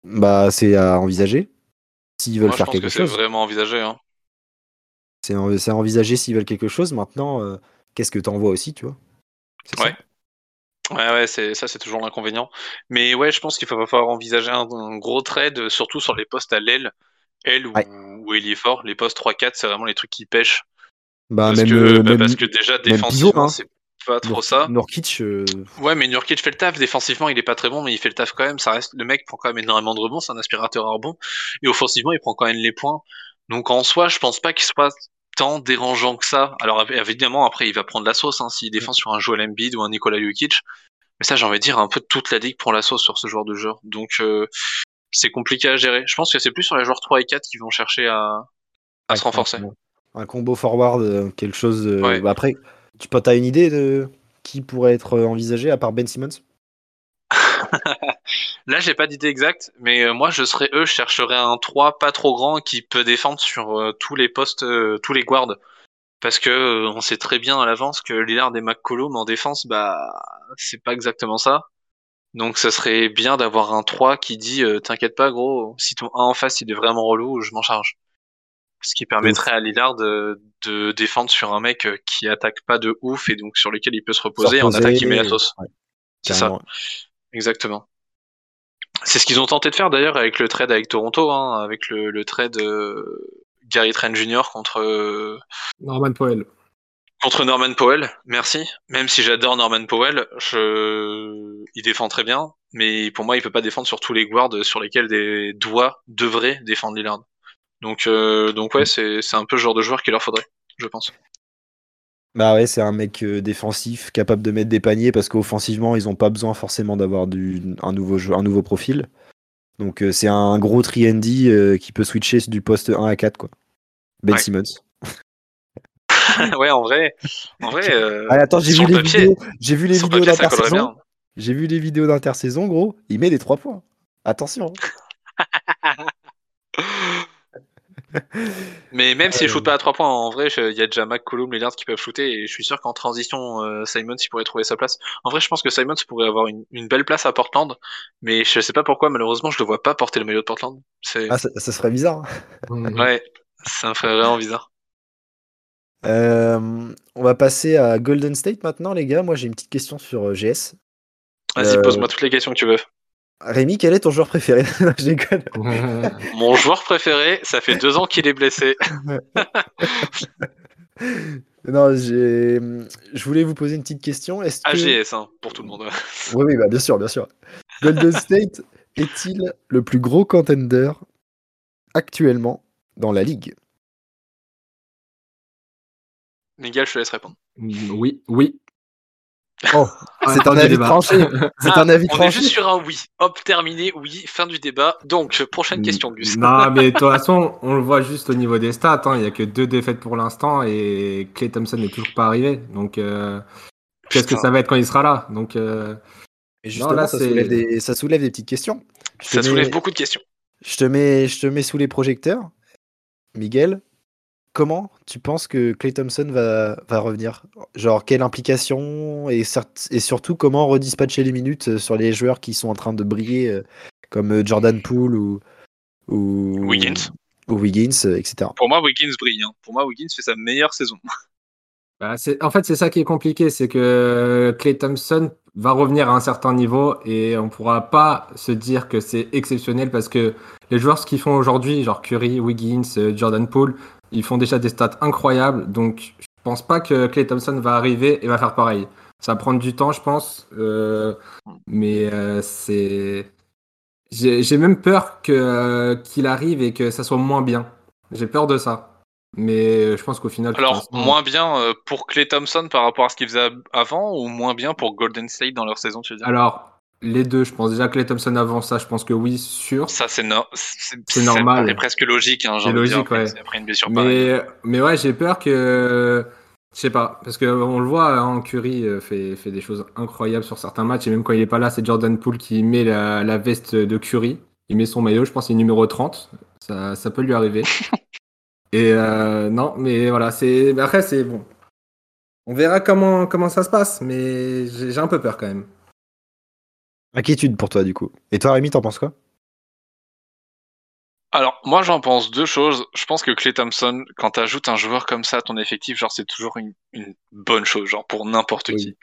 A: Bah, c'est à envisager. S'ils veulent faire quelque chose.
B: C'est vraiment envisagé. Hein.
A: C'est à envisager s'ils veulent quelque chose. Maintenant, euh, qu'est-ce que tu envoies aussi, tu vois?
B: Ouais. Ouais, ouais, c'est ça, c'est toujours l'inconvénient. Mais ouais, je pense qu'il va falloir envisager un, gros trade, surtout sur les postes à l'aile, L ou, ouais. Est fort. Les postes 3-4, c'est vraiment les trucs qui pêchent. Bah, parce, que, bah, parce que déjà défensivement, hein. c'est pas trop ça.
A: Nurkic. Euh,
B: ouais, mais Nurkic fait le taf. Défensivement, il est pas très bon, mais il fait le taf quand même. Ça reste, le mec prend quand même énormément de rebonds. C'est un aspirateur à rebond. Et offensivement, il prend quand même les points. Donc en soi, je pense pas qu'il soit tant dérangeant que ça. Alors évidemment, après, il va prendre la sauce hein, s'il défend sur un Joel Embiid ou un Nikola Jokic. Mais ça, j'ai envie de dire, un peu toute la ligue prend la sauce sur ce genre de jeu. Donc euh, c'est compliqué à gérer. Je pense que c'est plus sur les joueurs 3 et 4 qui vont chercher à, à se renforcer.
A: Un combo forward, euh, quelque chose. De... Bah, après, tu as une idée de qui pourrait être envisagé à part Ben Simmons?
B: Là, j'ai pas d'idée exacte, mais euh, moi, je serais eux, je chercherais un 3 pas trop grand qui peut défendre sur euh, tous les postes, euh, tous les guards. Parce que on sait très bien à l'avance que Lillard et McCollum en défense, bah, c'est pas exactement ça. Donc, ça serait bien d'avoir un 3 qui dit T'inquiète pas, gros, si ton 1 en face il est vraiment relou, je m'en charge. Ce qui permettrait à Lillard de, de, défendre sur un mec qui attaque pas de ouf et donc sur lequel il peut se reposer, en attaque il met la sauce. c'est ça. Exactement. C'est ce qu'ils ont tenté de faire d'ailleurs avec le trade avec Toronto, hein, avec le, le trade euh, Gary Trent Jr. contre euh,
C: Norman Powell.
B: Contre Norman Powell, merci. Même si j'adore Norman Powell, je... il défend très bien, mais pour moi, il peut pas défendre sur tous les guards sur lesquels des doigts devraient défendre Lillard. Donc, euh, donc ouais, c'est un peu le genre de joueur qu'il leur faudrait, je pense.
A: Bah ouais, c'est un mec euh, défensif, capable de mettre des paniers parce qu'offensivement, ils n'ont pas besoin forcément d'avoir un, nouveau un nouveau profil. Donc euh, c'est un gros triendy euh, qui peut switcher du poste 1 à 4 quoi. Ben Simmons.
B: ouais, en vrai, en vrai.
A: attends, j'ai vu, les vidéos, j'ai vu les vidéos d'intersaison. J'ai vu les vidéos d'intersaison, gros. Il met des 3 points. Attention.
B: Mais même s'il ne shoot pas à 3 points, en vrai, il y a déjà McCollum, Lillard qui peuvent shooter, et je suis sûr qu'en transition, euh, Simons il pourrait trouver sa place. En vrai, je pense que Simons pourrait avoir une, belle place à Portland, mais je sais pas pourquoi, malheureusement, je le vois pas porter le maillot de Portland.
A: Ah, ça, serait bizarre.
B: Hein. ouais, ça ferait vraiment bizarre.
A: Euh, on va passer à Golden State maintenant, les gars. Moi, j'ai une petite question sur euh, GS.
B: Vas-y, pose-moi toutes les questions que tu veux.
A: Rémi, quel est ton joueur préféré?
B: Mon joueur préféré, ça fait deux ans qu'il est blessé.
A: non, je voulais vous poser une petite question.
B: Est-ce AGS, hein, pour tout le monde.
A: oui, oui bah, bien sûr, bien sûr. Golden State est-il le plus gros contender actuellement dans la ligue?
B: Miguel, je te laisse répondre.
C: Oui, oui.
A: Oh, c'est un, avis tranché. C'est un avis
B: On est juste sur un oui. Hop, terminé, oui, fin du débat. Donc, prochaine question, Gus.
C: Non, mais de toute façon, on le voit juste au niveau des stats. Hein. Il n'y a que deux défaites pour l'instant et Clay Thompson n'est toujours pas arrivé. Donc, euh, qu'est-ce que ça va être quand il sera là? Donc, euh,
A: Et justement, ça, soulève des, ça, soulève des, petites questions.
B: ça soulève beaucoup de questions.
A: Je te, mets, je te mets sous les projecteurs. Miguel, comment tu penses que Clay Thompson va, va revenir? Genre, quelle implication? Et, et, surtout, comment redispatcher les minutes euh, sur les joueurs qui sont en train de briller, euh, comme euh, Jordan Poole ou, ou
B: Wiggins,
A: ou Wiggins etc.
B: Pour moi, Wiggins brille. Hein. Pour moi, Wiggins fait sa meilleure saison.
C: Bah, en fait, c'est ça qui est compliqué, c'est que Clay Thompson va revenir à un certain niveau et on pourra pas se dire que c'est exceptionnel parce que les joueurs ce qu'ils font aujourd'hui, genre Curry, Wiggins, Jordan Poole, ils font déjà des stats incroyables, donc je pense pas que Clay Thompson va arriver et va faire pareil. Ça va prendre du temps, je pense, euh, mais euh, c'est. J'ai même peur que euh, qu'il arrive et que ça soit moins bien. J'ai peur de ça. Mais je pense qu'au final.
B: Alors, moins bien pour Clay Thompson par rapport à ce qu'il faisait avant ou moins bien pour Golden State dans leur saison, tu veux dire?
C: Alors, les deux, je pense déjà que les Thompson avant ça, je pense que oui, sûr.
B: Ça, c'est no c'est normal. C'est presque logique. Hein,
C: c'est logique, ouais. mais, mais ouais, j'ai peur que Je sais pas, parce qu'on le voit, hein, Curry fait, fait des choses incroyables sur certains matchs, et même quand il est pas là, c'est Jordan Poole qui met la, veste de Curry. Il met son maillot, je pense qu'il est numéro 30. Ça, ça peut lui arriver. et non, mais voilà, c'est. Après, c'est bon. On verra comment, comment ça se passe, mais j'ai un peu peur quand même.
A: Inquiétude pour toi, du coup. Et toi, Rémi, t'en penses quoi?
B: Alors, moi, j'en pense deux choses. Je pense que Clay Thompson, quand tu ajoutes un joueur comme ça à ton effectif, genre, c'est toujours une, bonne chose, genre, pour n'importe qui.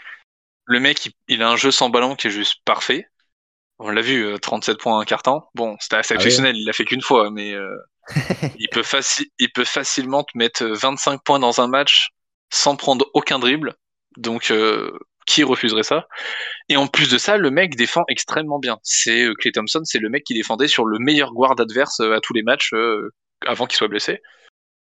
B: Le mec, il, a un jeu sans ballon qui est juste parfait. On l'a vu, 37 euh, points un carton. Bon, c'était assez ah exceptionnel, il l'a fait qu'une fois, mais euh, il, peut il peut facilement te mettre 25 points dans un match sans prendre aucun dribble. Donc, euh, qui refuserait ça Et en plus de ça, le mec défend extrêmement bien. C'est Clay euh, Thompson, c'est le mec qui défendait sur le meilleur guard adverse euh, à tous les matchs avant qu'il soit blessé.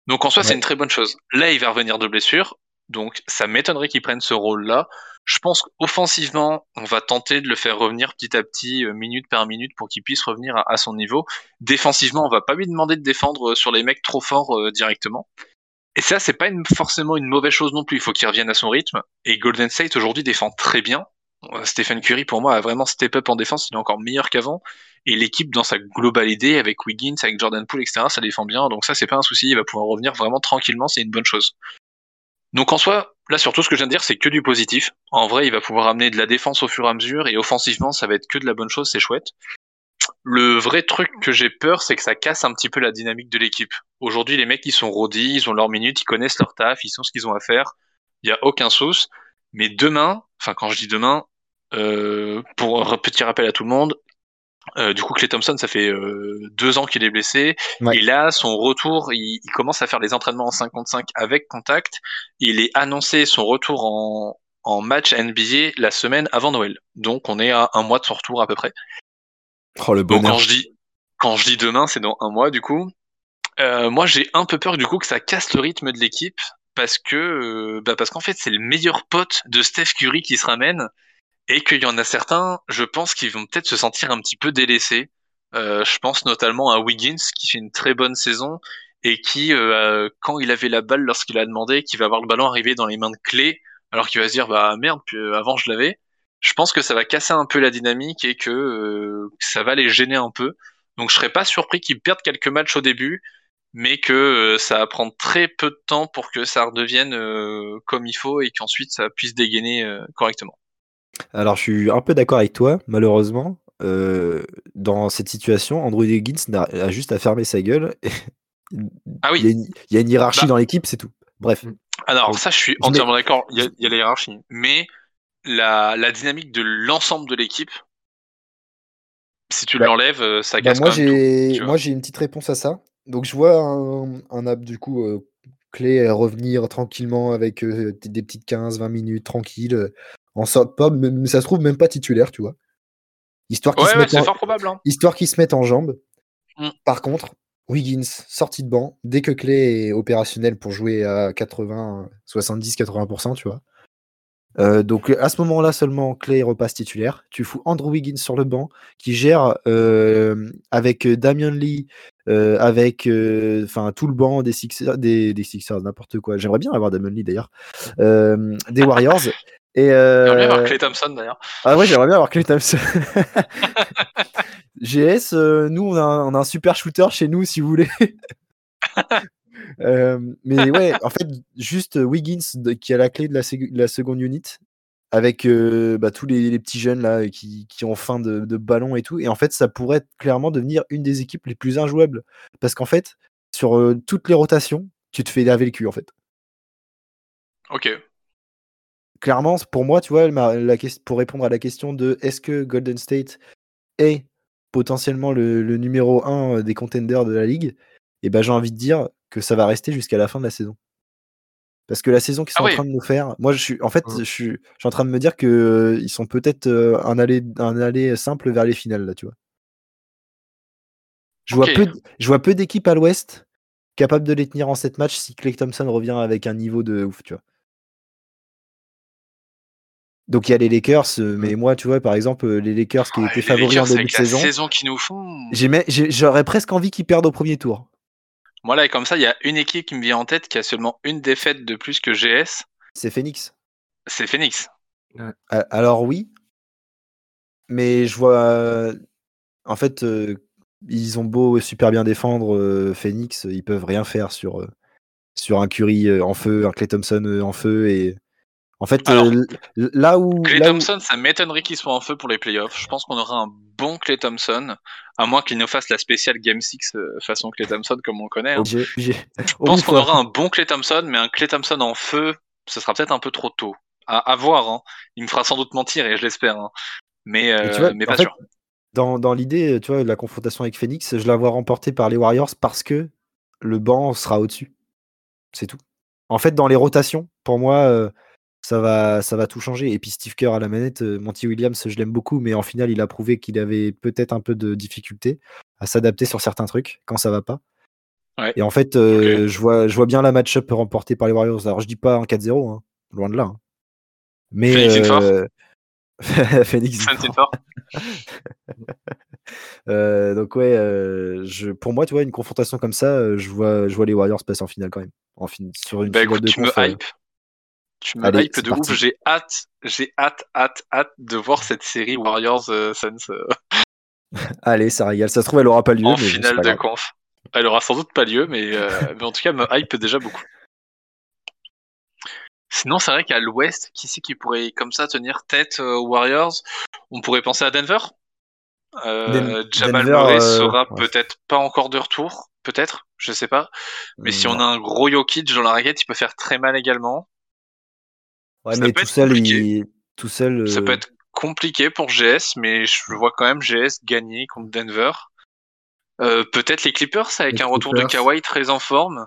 B: Donc en soi, c'est une très bonne chose. Là, il va revenir de blessure, donc ça m'étonnerait qu'il prenne ce rôle-là. Je pense qu'offensivement, on va tenter de le faire revenir petit à petit, minute par minute, pour qu'il puisse revenir à, son niveau. Défensivement, on va pas lui demander de défendre sur les mecs trop forts directement. Et ça, c'est pas forcément une mauvaise chose non plus. Il faut qu'il revienne à son rythme. Et Golden State aujourd'hui défend très bien. Euh, Stephen Curry, pour moi, a vraiment step up en défense. Il est encore meilleur qu'avant. Et l'équipe, dans sa globalité, avec Wiggins, avec Jordan Poole, etc., ça défend bien. Donc ça, c'est pas un souci. Il va pouvoir revenir vraiment tranquillement. C'est une bonne chose. Donc en soi, là, surtout, ce que je viens de dire, c'est que du positif. En vrai, il va pouvoir amener de la défense au fur et à mesure. Et offensivement, ça va être que de la bonne chose. C'est chouette. Le vrai truc que j'ai peur, c'est que ça casse un petit peu la dynamique de l'équipe. Aujourd'hui, les mecs, ils sont rodis, ils ont leurs minutes, ils connaissent leur taf, ils savent ce qu'ils ont à faire. Il n'y a aucun souci. Mais demain, enfin, quand je dis demain, euh, pour un petit rappel à tout le monde, euh, du coup, Clay Thompson, ça fait euh, deux ans qu'il est blessé. Et là, son retour, il, commence à faire les entraînements en 55 avec contact. Il est annoncé son retour en, en match NBA la semaine avant Noël. Donc, on est à un mois de son retour à peu près.
A: Oh, le bonheur.
B: quand je dis, quand je dis demain, c'est dans un mois du coup. Euh, moi, j'ai un peu peur du coup que ça casse le rythme de l'équipe parce que, euh, bah parce qu'en fait, c'est le meilleur pote de Steph Curry qui se ramène et qu'il y en a certains, je pense, qui vont peut-être se sentir un petit peu délaissés. Euh, je pense notamment à Wiggins qui fait une très bonne saison et qui, euh, quand il avait la balle lorsqu'il a demandé qu'il va avoir le ballon arrivé dans les mains de Clé, alors qu'il va se dire bah merde, puis, avant je l'avais je pense que ça va casser un peu la dynamique et que euh, ça va les gêner un peu. Donc je serais pas surpris qu'ils perdent quelques matchs au début, mais que euh, ça va prendre très peu de temps pour que ça redevienne euh, comme il faut et qu'ensuite ça puisse dégainer correctement.
A: Alors je suis un peu d'accord avec toi, malheureusement. dans cette situation, Andrew Higgins a, juste à fermer sa gueule.
B: ah oui.
A: Il y, a, une hiérarchie bah. dans l'équipe, c'est tout. Bref.
B: Alors ça, je suis entièrement d'accord. Il y, a la hiérarchie, mais la, la dynamique de l'ensemble de l'équipe, si tu bah, l'enlèves, euh, ça bah, casse
A: moi, j'ai, moi, j'ai une petite réponse à ça. Donc, je vois un, un app, du coup, euh, clé à revenir tranquillement avec euh, des petites 15-20 minutes tranquille. en sorte pas, mais ça se trouve même pas titulaire, tu vois. Histoire
B: qu'il se, mette en... hein.
A: Se en jambes. Mm. Par contre, Wiggins, sorti de banc, dès que Clé est opérationnel pour jouer à 80, 70, 80%, tu vois. Euh, donc à ce moment-là seulement, Clay repasse titulaire. Tu fous Andrew Wiggins sur le banc, qui gère euh, avec Damian Lee, euh, avec enfin tout le banc des Sixers, des, Sixers, n'importe quoi. J'aimerais bien avoir Damian Lee d'ailleurs, des Warriors. Et
B: j'aimerais bien avoir Clay Thompson d'ailleurs.
A: Ah ouais, j'aimerais bien avoir Clay Thompson. GS, nous on a, on a un super shooter chez nous si vous voulez. Mais ouais, en fait, juste Wiggins qui a la clé de la, seconde unit avec euh, bah, tous les, petits jeunes là qui, ont faim de, ballon et tout. Et en fait, ça pourrait clairement devenir une des équipes les plus injouables. Parce qu'en fait, sur euh, toutes les rotations, tu te fais laver le cul en fait.
B: Ok.
A: Clairement, pour moi, tu vois, la, pour répondre à la question de est-ce que Golden State est potentiellement le, numéro 1 des contenders de la ligue, et eh ben j'ai envie de dire que ça va rester jusqu'à la fin de la saison. Parce que la saison qu'ils ah sont en train de nous faire, moi je suis en fait mmh. je, suis, en train de me dire que euh, ils sont peut-être euh, un aller un aller simple vers les finales là, tu vois. Je vois peu je vois peu d'équipes à l'ouest capables de les tenir en 7 matchs si Clay Thompson revient avec un niveau de ouf, tu vois. Donc il y a les Lakers, euh, mais mmh. moi, tu vois, par exemple, les Lakers qui étaient favoris en début de saison.
B: Saison qui nous font.
A: J'aurais presque envie qu'ils perdent au premier tour.
B: Moi, là, comme ça, il y a une équipe qui me vient en tête qui a seulement une défaite de plus que GS.
A: C'est Phoenix.
B: C'est Phoenix.
A: Alors oui, mais je vois. En fait, ils ont beau super bien défendre Phoenix, ils peuvent rien faire sur, sur un Curry en feu, un Clay Thompson en feu et en fait, là où.
B: Clay Thompson, ça m'étonnerait qu'il soit en feu pour les playoffs. Je pense qu'on aura un bon Clay Thompson, à moins qu'il nous fasse la spéciale Game 6 façon Clay Thompson comme on le connaît. Hein. Je pense qu'on aura un bon Clay Thompson, mais un Clay Thompson en feu, ce sera peut-être un peu trop tôt. À, voir. Hein. Il me fera sans doute mentir et je l'espère. Hein. Mais, mais, pas sûr.
A: Dans, dans l'idée, tu vois, de la confrontation avec Phoenix, je la vois remportée par les Warriors parce que le banc sera au-dessus. C'est tout. En fait, dans les rotations, pour moi, ça va, ça va tout changer. Et puis Steve Kerr à la manette, Monty Williams, je l'aime beaucoup, mais en final, il a prouvé qu'il avait peut-être un peu de difficulté à s'adapter sur certains trucs quand ça va pas. Et en fait, je, vois, je vois bien la match-up remportée par les Warriors. Alors, je dis pas un 4-0, hein, loin de là. Hein. Mais. Phoenix euh, donc ouais, je, pour moi, tu vois, une confrontation comme ça, je vois, je vois les Warriors passer en finale quand même. En fin, sur une
B: bah, écoute, tu me hype. Tu me hype de ouf. J'ai hâte, j'ai hâte, hâte, hâte de voir cette série Warriors Suns.
A: Allez, ça régale. Ça se trouve, elle aura pas lieu.
B: En finale de conf. Elle aura sans doute pas lieu, mais, mais en tout cas, me hype déjà beaucoup. Sinon, c'est vrai qu'à l'ouest, qui c'est qui pourrait comme ça tenir tête aux Warriors? On pourrait penser à Denver. Euh, Jamal Murray euh, sera peut-être pas encore de retour, peut-être, je sais pas. Mais si on a un gros Jokic dans la raquette, il peut faire très mal également.
A: Ouais, mais tout seul, il... tout seul.
B: Ça peut être compliqué pour GS, mais je vois quand même GS gagner contre Denver. Euh, peut-être les Clippers avec un retour de Kawhi très en forme,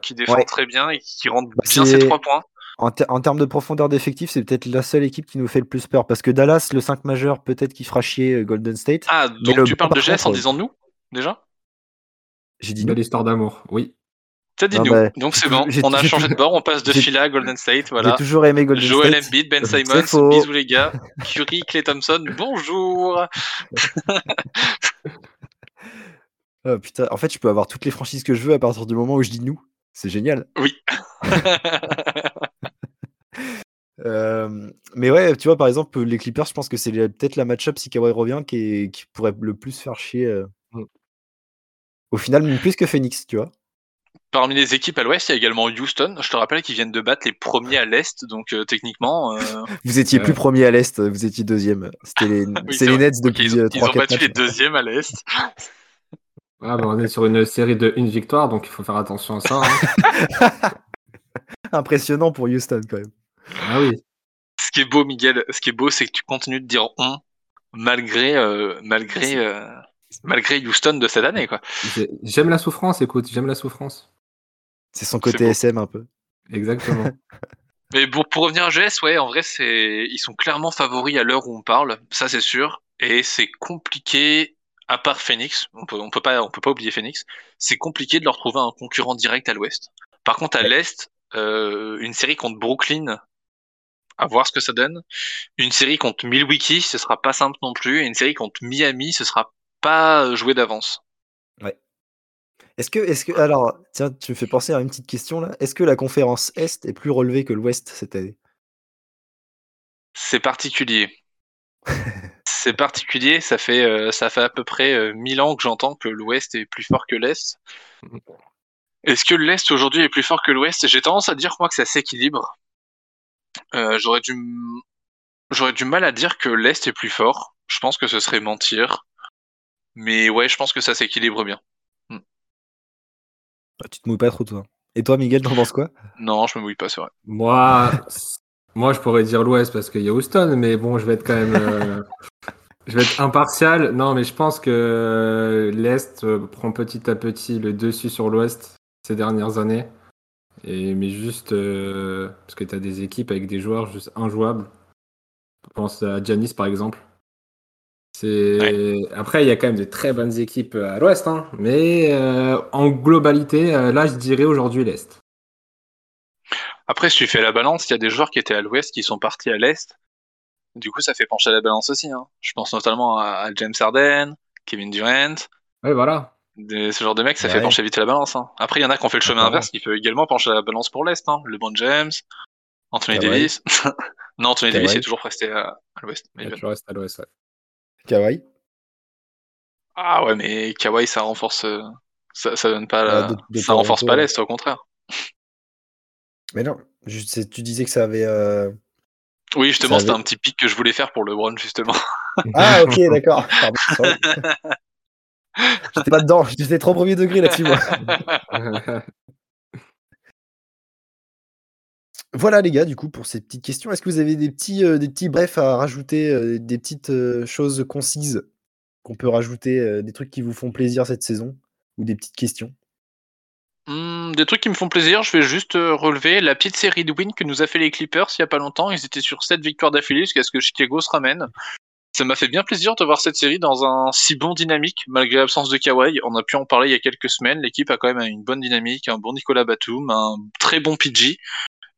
B: qui défend très bien et qui rentre bah, bien ses trois points.
A: En, termes de profondeur d'effectif, c'est peut-être la seule équipe qui nous fait le plus peur. Parce que Dallas, le 5 majeur, peut-être qu'il fera chier euh, Golden State.
B: Ah, donc tu parles de GS en disant nous, déjà?
A: J'ai dit
C: Belle histoire d'amour, oui.
B: T'as dit nous, bah, donc c'est bon, on a changé de bord, on passe de Phila à Golden State, voilà.
A: J'ai toujours aimé Golden
B: Joel
A: State.
B: Embiid, Ben Simons, bisous les gars. Curry, Clay Thompson, bonjour
A: oh, putain, en fait, je peux avoir toutes les franchises que je veux à partir du moment où je dis nous. C'est génial.
B: Oui.
A: mais ouais, tu vois, par exemple, les Clippers, je pense que c'est peut-être la match-up si Kawhi revient qui, qui, pourrait le plus faire chier. Mmh. Au final, même plus que Phoenix, tu vois.
B: Parmi les équipes à l'ouest, il y a également Houston. Je te rappelle qu'ils viennent de battre les premiers à l'est, donc techniquement.
A: vous étiez plus premier à l'est, vous étiez deuxième. C'était les, les Nets depuis
B: Ils, ils ont battu les deuxièmes à l'est.
C: Ah, bah, on est sur une série de une victoire, donc il faut faire attention à ça.
A: Hein. Impressionnant pour Houston quand même.
C: Ah oui.
B: Ce qui est beau, Miguel, ce qui est beau, c'est que tu continues de dire on malgré euh, malgré euh, malgré Houston de cette année quoi.
C: J'aime la souffrance, écoute, j'aime la souffrance.
A: C'est son côté SM un peu.
C: Exactement.
B: Mais bon, pour revenir à GS, ouais, en vrai, c'est ils sont clairement favoris à l'heure où on parle, ça c'est sûr, et c'est compliqué à part Phoenix, on peut, on peut pas, on peut pas oublier Phoenix, c'est compliqué de leur trouver un concurrent direct à l'ouest. Par contre, à l'est, euh, une série contre Brooklyn, à voir ce que ça donne. Une série contre Milwaukee, ce sera pas simple non plus. Et une série contre Miami, ce sera pas joué d'avance.
A: Ouais. Est-ce que, est-ce que, alors, tiens, tu me fais penser à une petite question là. Est-ce que la conférence Est est plus relevée que l'Ouest cette année?
B: C'est particulier. c'est particulier. Ça fait, euh, ça fait à peu près euh, 1000 ans que j'entends que l'Ouest est plus fort que l'Est. Est-ce que l'Est aujourd'hui est plus fort que l'Ouest? J'ai tendance à dire moi que ça s'équilibre. Euh, j'aurais du j'aurais du mal à dire que l'Est est plus fort. Je pense que ce serait mentir. Mais ouais, je pense que ça s'équilibre bien. Hmm.
A: Ah, tu te mouilles pas trop toi. Et toi, Miguel, t'en penses quoi?
B: Non, je me mouille pas, c'est vrai.
C: Moi, moi, je pourrais dire l'Ouest parce qu'il y a Houston, mais bon, je vais être quand même. Euh, je vais être impartial. Non, mais je pense que l'Est euh, prend petit à petit le dessus sur l'Ouest ces dernières années. Et, mais juste euh, parce que tu as des équipes avec des joueurs juste injouables. Je pense à Giannis par exemple. Après, il y a quand même de très bonnes équipes à l'ouest, hein. mais en globalité, là, je dirais aujourd'hui l'Est.
B: Après, si tu fais la balance, il y a des joueurs qui étaient à l'ouest qui sont partis à l'est. Du coup, ça fait pencher la balance aussi. Hein. Je pense notamment à, James Harden, Kevin Durant.
C: Ouais, voilà.
B: ce genre de mecs, ça fait pencher vite la balance. Hein. Après, il y en a qui ont fait le chemin inverse qui peut également pencher la balance pour l'Est. Hein. LeBron James, Anthony Davis. non, Anthony Davis est toujours resté à, l'ouest.
C: Restes à l'ouest, ouais.
A: Kawhi
B: Ah ouais, mais Kawhi, ça renforce. Euh, ça, ça donne pas la... ça renforce pas l'Est, au contraire.
A: Mais non, tu disais que ça avait. Euh,
B: oui, justement, c'était un petit pic que je voulais faire pour LeBron, justement.
A: ah, ok, d'accord. J'étais pas dedans, j'étais trop premier degré là-dessus, moi. Voilà les gars, du coup, pour ces petites questions. Est-ce que vous avez des petits, euh, brefs à rajouter, euh, des petites euh, choses concises qu'on peut rajouter, des trucs qui vous font plaisir cette saison ou des petites questions?
B: Mmh, Des trucs qui me font plaisir, je vais juste relever la petite série de wins que nous a fait les Clippers il y a pas longtemps. Ils étaient sur 7 victoires d'affilée jusqu'à ce que Chicago se ramène. Ça m'a fait bien plaisir de voir cette série dans un si bon dynamique, malgré l'absence de Kawhi. On a pu en parler il y a quelques semaines. L'équipe a quand même une bonne dynamique, un bon Nicolas Batum, un très bon PG.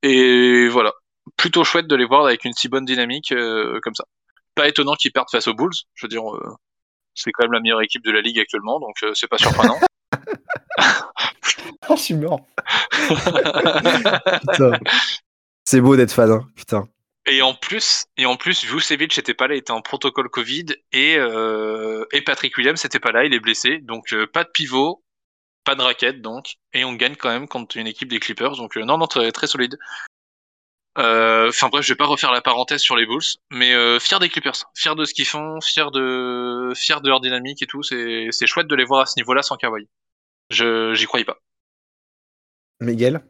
B: Et voilà, plutôt chouette de les voir avec une si bonne dynamique euh, comme ça. Pas étonnant qu'ils perdent face aux Bulls. Je veux dire, euh, c'est quand même la meilleure équipe de la ligue actuellement, donc euh, c'est pas surprenant.
A: oh, je suis mort. c'est beau d'être fan, hein. putain.
B: Et en plus, et en plus, Vucevic n'était pas là, il était en protocole Covid et, et Patrick Williams n'était pas là, il est blessé, donc pas de pivot, pas de raquette donc, et on gagne quand même contre une équipe des Clippers, donc euh, non, non, très, très solide. Euh, enfin bref, je vais pas refaire la parenthèse sur les Bulls, mais euh, fier des Clippers, fier de ce qu'ils font, fier de, fier de leur dynamique et tout. C'est, c'est chouette de les voir à ce niveau-là sans Kawhi. Je, j'y croyais pas.
A: Miguel?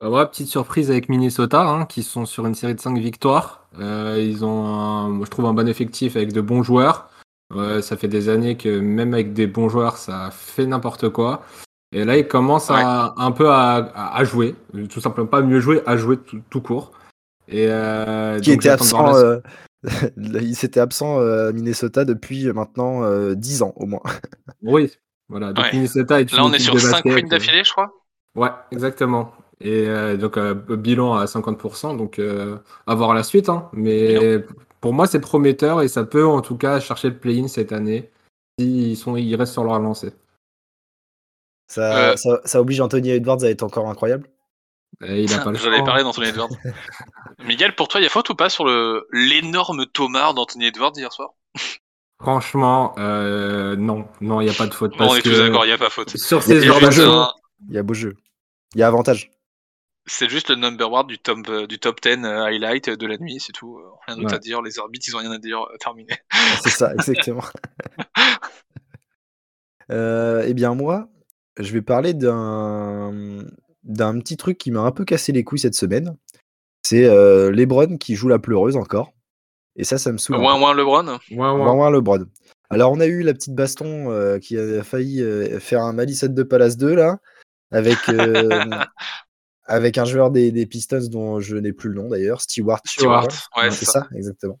C: Bah, petite surprise avec Minnesota, hein, qui sont sur une série de 5 victoires. ils ont, moi, je trouve, un bon effectif avec de bons joueurs. Ouais, ça fait des années que même avec des bons joueurs, ça fait n'importe quoi. Et là, il commence à, un peu à, jouer, tout simplement pas mieux jouer, à jouer tout, court. Et
A: euh, qui était absent, euh, il s'était absent euh, à Minnesota depuis maintenant 10 ans au moins.
C: oui, voilà. Donc Minnesota
B: est Là, on est sur 5 wins d'affilée, je crois.
C: Ouais, exactement. Et donc bilan à 50%, donc à voir la suite. Hein. Mais pour moi, c'est prometteur et ça peut en tout cas chercher le play-in cette année s'ils sont, ils restent sur leur lancée.
A: Ça, ça, oblige Anthony Edwards à être encore incroyable.
C: il a pas le
B: J'allais parler d'Anthony Edwards. Miguel, pour toi, il y a faute ou pas sur le l'énorme tomard d'Anthony Edwards hier soir?
C: Franchement, euh, non, non, il n'y a pas de faute.
B: on est tous d'accord, il n'y a pas faute.
C: Sur ces
A: jeu, il y a beau jeu. Il y a avantage.
B: C'est juste le number one du top, euh, du top 10 euh, highlight de la nuit, c'est tout. Euh, rien d'autre à dire. Les arbitres, ils ont rien à dire. Terminé.
A: c'est ça, exactement. eh bien, moi, je vais parler d'un d'un petit truc qui m'a un peu cassé les couilles cette semaine. C'est Lebron qui joue la pleureuse encore. Et ça, ça me saoule.
B: Moins, moins Lebron?
A: Moins, moins. Lebron. Alors, on a eu la petite baston qui a failli faire un Malice de Palace 2, là, avec, avec un joueur des, Pistons dont je n'ai plus le nom d'ailleurs, Stewart.
B: Stewart, ouais,
A: c'est ça. exactement.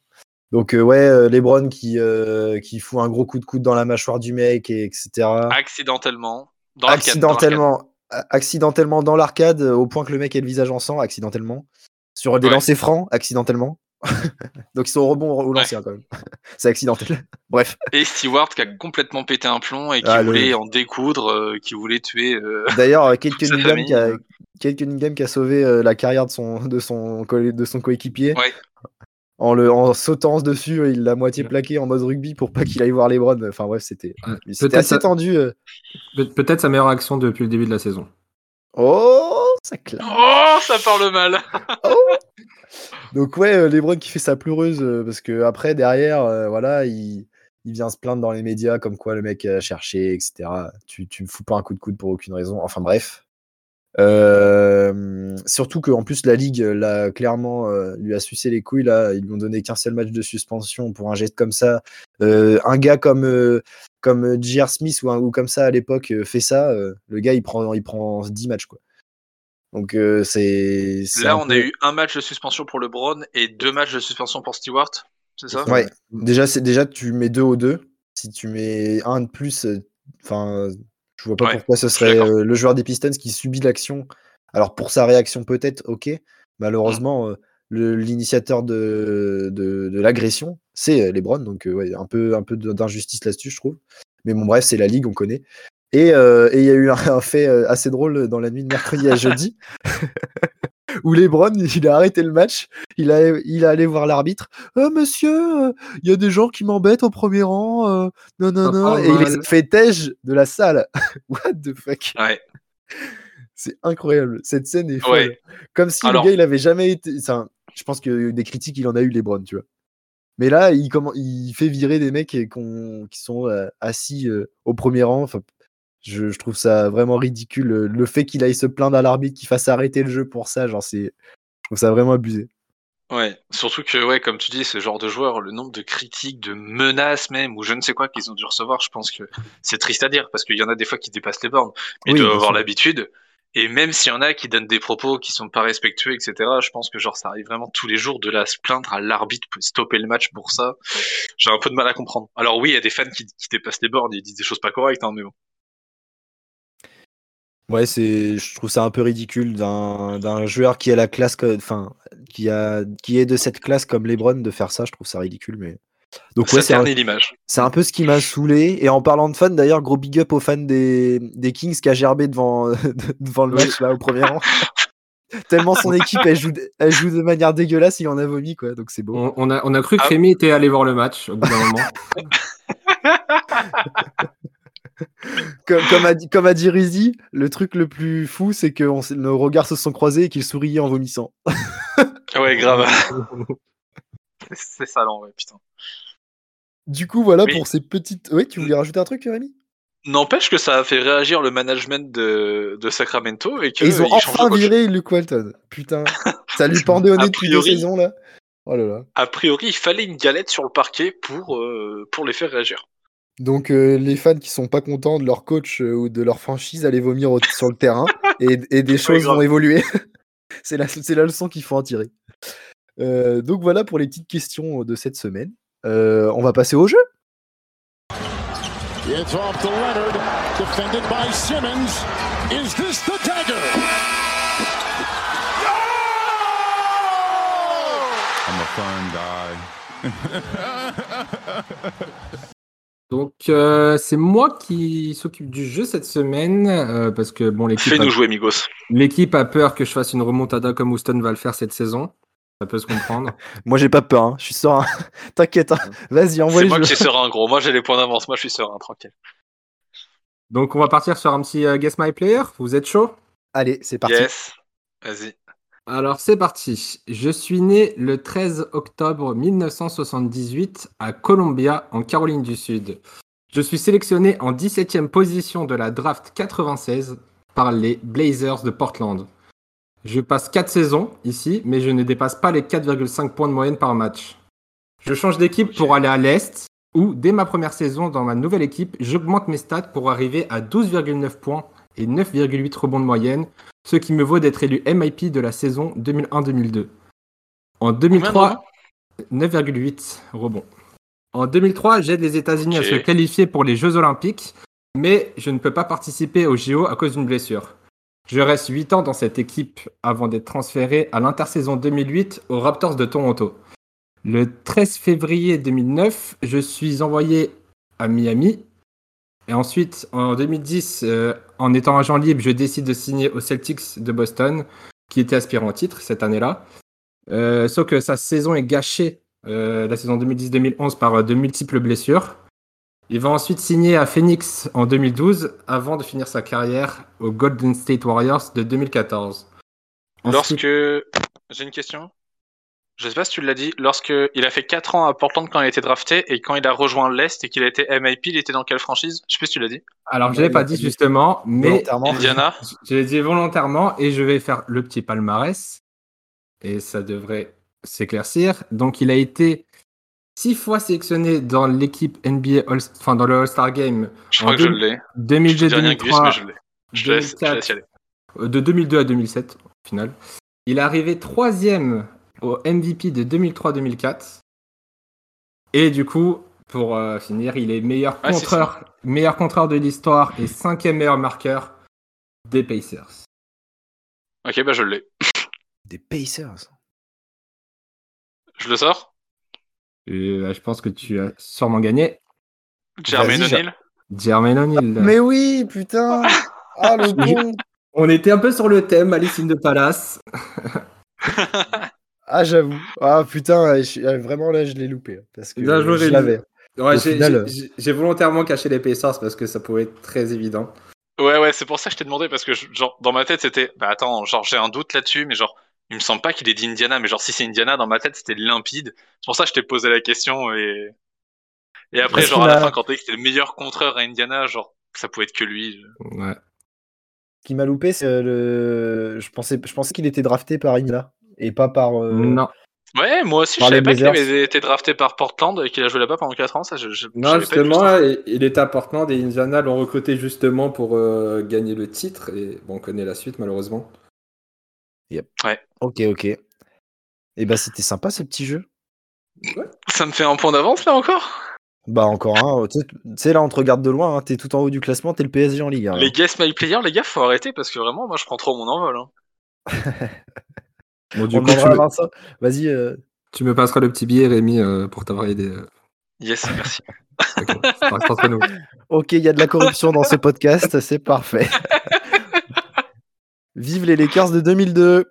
A: Donc euh, ouais, euh, LeBron qui euh, qui fout un gros coup de coude dans la mâchoire du mec et etc.
B: Accidentellement.
A: Dans accidentellement, accidentellement dans l'arcade au point que le mec ait le visage en sang, accidentellement. Sur des lancers francs, accidentellement. Donc ils sont au rebond au lancers quand même. c'est accidentel. Bref.
B: Et Stewart qui a complètement pété un plomb et qui ah, voulait en découdre, qui voulait tuer.
A: D'ailleurs, Kate Cunningham qui a, Kate Cunningham qui a sauvé euh, la carrière de son, de son, de son coéquipier. En, le, en sautant dessus, il l'a moitié plaqué en mode rugby pour pas qu'il aille voir les Browns. Enfin bref, c'était assez tendu. Euh.
C: Peut-être sa meilleure action depuis le début de la saison.
A: Oh, ça claque.
B: Oh, ça parle mal. oh.
A: Donc ouais, euh, Lebron qui fait sa pleureuse parce que après derrière, voilà, il, il, vient se plaindre dans les médias comme quoi le mec a cherché, etc. Tu, tu me fous pas un coup de coude pour aucune raison. Enfin bref. Euh, surtout qu'en plus la ligue l'a clairement euh, lui a sucé les couilles là. Ils lui ont donné qu'un seul match de suspension pour un geste comme ça. Euh, un gars comme comme J.R. Smith ou, ou, comme ça à l'époque fait ça. le gars il prend il prend 10 matchs quoi. Donc c'est
B: là on a eu un match de suspension pour LeBron et deux matchs de suspension pour Stewart. C'est ça?
A: Ouais. Déjà c'est déjà tu mets deux aux deux. Si tu mets un de plus, enfin je vois pas pourquoi ce serait euh, le joueur des Pistons qui subit l'action. Alors pour sa réaction peut-être, ok. Malheureusement, euh, l'initiateur de, de, l'agression, c'est euh, LeBron. Donc ouais, un peu, un peu d'injustice là-dessus, je trouve. Mais bon bref, c'est la ligue, on connaît. Et il y a eu un, fait assez drôle dans la nuit de mercredi à jeudi, où Lebron, il a arrêté le match, il a, il a allé voir l'arbitre. Euh, monsieur, il y a des gens qui m'embêtent au premier rang. non, non, non. Et il a fait tège de la salle. What the fuck?
B: Ouais.
A: C'est incroyable. Cette scène est folle. Comme si le gars, il avait jamais été. je pense que des critiques, il en a eu, Lebron, tu vois. Mais là, il, comment, il fait virer des mecs qui, qui sont assis au premier rang. Enfin, je, trouve ça vraiment ridicule. Le fait qu'il aille se plaindre à l'arbitre, qu'il fasse arrêter le jeu pour ça, genre c'est, je trouve ça vraiment abusé.
B: Ouais, surtout que, ouais, comme tu dis, ce genre de joueur, le nombre de critiques, de menaces même, ou je ne sais quoi qu'ils ont dû recevoir, je pense que c'est triste à dire, parce qu'il y en a des fois qui dépassent les bornes, mais ils doivent avoir l'habitude. Et même s'il y en a qui donnent des propos qui sont pas respectueux, etc., je pense que genre ça arrive vraiment tous les jours de la se plaindre à l'arbitre pour stopper le match pour ça. J'ai un peu de mal à comprendre. Alors oui, il y a des fans qui, dépassent les bornes, ils disent des choses pas correctes, hein, mais bon.
A: Ouais, c'est, je trouve ça un peu ridicule d'un joueur qui a la classe, enfin, qui a, qui est de cette classe comme LeBron de faire ça. Je trouve ça ridicule, mais.
B: Donc ouais, c'est un, l'image.
A: C'est un peu ce qui m'a saoulé. Et en parlant de fans, d'ailleurs, gros big up aux fans des, des Kings qui a gerbé devant, devant le match là au premier rang. Tellement son équipe elle joue, elle joue de manière dégueulasse, il en a vomi quoi. Donc c'est beau.
C: On, a, on a cru que ah. Rémi était allé voir le match au bout d'un moment.
A: comme, a dit, comme a dit Rizzy, le truc le plus fou, c'est que nos regards se sont croisés et qu'il souriait en vomissant.
B: ouais, grave. c'est salant, ouais, putain.
A: Du coup, voilà pour ces petites. Oui, tu voulais rajouter un truc, Rémi?
B: N'empêche que ça a fait réagir le management de, Sacramento et qu'ils
A: ont enfin viré Luke Walton. Putain, ça lui pendait au nez depuis deux saisons là. Oh là là.
B: A priori, il fallait une galette sur le parquet pour, euh, pour les faire réagir.
A: Donc euh, les fans qui sont pas contents de leur coach euh, ou de leur franchise allaient vomir sur le terrain et, des choses vont évoluer. c'est la, la, leçon qu'il faut en tirer. Euh, donc voilà pour les petites questions de cette semaine. on va passer au jeu. It's off to Leonard, defended by Simmons. Is this the dagger? I'm
C: a fun guy. Donc euh, c'est moi qui s'occupe du jeu cette semaine euh, parce que bon l'équipe.
B: Fais-nous jouer, Migos.
C: L'équipe a peur que je fasse une remontada comme Houston va le faire cette saison. Ça peut se comprendre.
A: moi j'ai pas peur, hein. je suis serein. T'inquiète, hein. vas-y envoie.
B: C'est moi qui suis serein, gros. Moi j'ai les points d'avance. Moi je suis serein, tranquille.
C: Donc on va partir sur un petit euh, Guess My Player. Vous êtes chaud?
A: Allez, c'est parti.
B: Yes. Vas-y.
C: Alors c'est parti. Je suis né le 13 octobre 1978 à Columbia, en Caroline du Sud. Je suis sélectionné en 17e position de la draft 96 par les Blazers de Portland. Je passe 4 saisons ici, mais je ne dépasse pas les 4,5 points de moyenne par match. Je change d'équipe pour aller à l'Est, où dès ma première saison dans ma nouvelle équipe, j'augmente mes stats pour arriver à 12,9 points et 9,8 rebonds de moyenne, ce qui me vaut d'être élu MIP de la saison 2001-2002. En 2003, 9,8 rebonds. En 2003, j'aide les États-Unis à se qualifier pour les Jeux Olympiques, mais je ne peux pas participer aux JO à cause d'une blessure. Je reste 8 ans dans cette équipe avant d'être transféré à l'intersaison 2008 aux Raptors de Toronto. Le 13 février 2009, je suis envoyé à Miami et ensuite, en 2010, euh, en étant agent libre, je décide de signer aux Celtics de Boston, qui était aspirant au titre cette année-là. Euh, sauf que sa saison est gâchée, euh, la saison 2010-2011, par de multiples blessures. Il va ensuite signer à Phoenix en 2012, avant de finir sa carrière aux Golden State Warriors de 2014.
B: Lorsque... J'ai une question je sais pas si tu l'as dit, lorsqu'il a fait 4 ans à Portland quand il a été drafté et quand il a rejoint l'Est et qu'il a été MIP, il était dans quelle franchise? Je sais pas si tu l'as dit.
C: Alors, je l'ai pas dit justement, mais
B: Indiana.
C: Je l'ai dit volontairement et je vais faire le petit palmarès et ça devrait s'éclaircir. Donc, il a été 6 fois sélectionné dans l'équipe NBA, All enfin dans le All-Star Game.
B: Je crois que je l'ai.
C: 2002, 2003.
B: Je, je, laisse, je laisse y aller.
C: De 2002 à 2007, au final. Il est arrivé troisième au MVP de 2003-2004. Et du coup, pour euh, finir, il est meilleur contreur, meilleur contreur de l'histoire et cinquième meilleur marqueur des Pacers.
B: Ok, bah je l'ai.
A: Des Pacers.
B: Je le sors?
C: Euh, Je pense que tu as sûrement gagné.
B: Jermaine O'Neal
C: Jermaine O'Neal.
A: Mais oui, putain Ah, le bon
C: On était un peu sur le thème, Alice in the Palace.
A: ah, j'avoue. Ah, putain, vraiment là, je l'ai loupé. Parce que je l'avais.
C: j'ai volontairement caché les Pacers parce que ça pouvait être très évident.
B: Ouais, ouais, c'est pour ça que je t'ai demandé parce que, genre, dans ma tête, c'était. Bah attends, genre, j'ai un doute là-dessus, mais genre, il me semble pas qu'il ait dit Indiana, mais genre, si c'est Indiana, dans ma tête, c'était limpide. C'est pour ça que je t'ai posé la question et. Et après, genre, à la fin, quand t'as dit que c'était le meilleur contreur à Indiana, genre, ça pouvait être que lui.
C: Ouais.
A: Ce qui m'a loupé, c'est euh, le. Je pensais, je pensais qu'il était drafté par Indiana et pas par. Euh,
C: non.
B: Ouais, moi aussi, je savais pas qu'il avait été drafté par Portland et qu'il a joué là-bas pendant 4 ans. Ça, je,
C: non, justement, il était à Portland et Indiana l'ont recruté justement pour euh, gagner le titre. Et bon, on connaît la suite, malheureusement.
A: Yep. Ouais. Ok, ok. Et eh bah, c'était sympa ce petit jeu.
B: Ouais. Ça me fait un point d'avance là encore?
A: Bah, encore un. tu sais, là, on te regarde de loin. Hein, t'es tout en haut du classement, t'es le PSG en Ligue. Hein.
B: Les guest my player, les gars, faut arrêter parce que vraiment, moi, je prends trop mon envol.
A: Bon, du coup, tu me... Vas-y. Euh.
C: Tu me passeras le petit billet, Rémi, euh, pour t'avoir aidé. Euh.
B: Yes, merci.
A: ok, il y a de la corruption dans ce podcast, c'est parfait. Vive les Lakers de 2002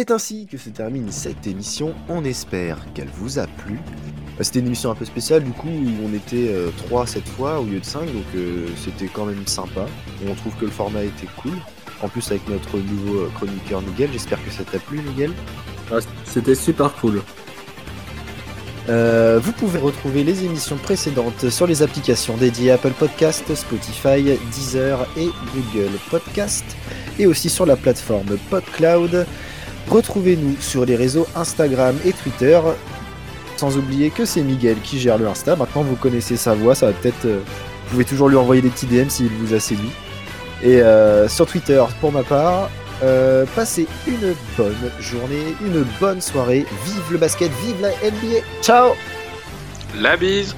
A: C'est ainsi que se termine cette émission. On espère qu'elle vous a plu. C'était une émission un peu spéciale, du coup, où on était 3 cette fois au lieu de 5, donc c'était quand même sympa. On trouve que le format était cool en plus avec notre nouveau euh, chroniqueur Miguel. J'espère que ça t'a plu, Miguel.
C: C'était super cool.
A: Euh, vous pouvez retrouver les émissions précédentes sur les applications dédiées Apple Podcast, Spotify, Deezer et Google Podcast, et aussi sur la plateforme PodCloud. Retrouvez-nous sur les réseaux Instagram et Twitter. Sans oublier que c'est Miguel qui gère le Insta. Maintenant, vous connaissez sa voix, ça va peut-être. Euh, vous pouvez toujours lui envoyer des petits DM s'il vous a séduit. Et euh, sur Twitter, pour ma part, euh, passez une bonne journée, une bonne soirée. Vive le basket, vive la NBA. Ciao
B: La bise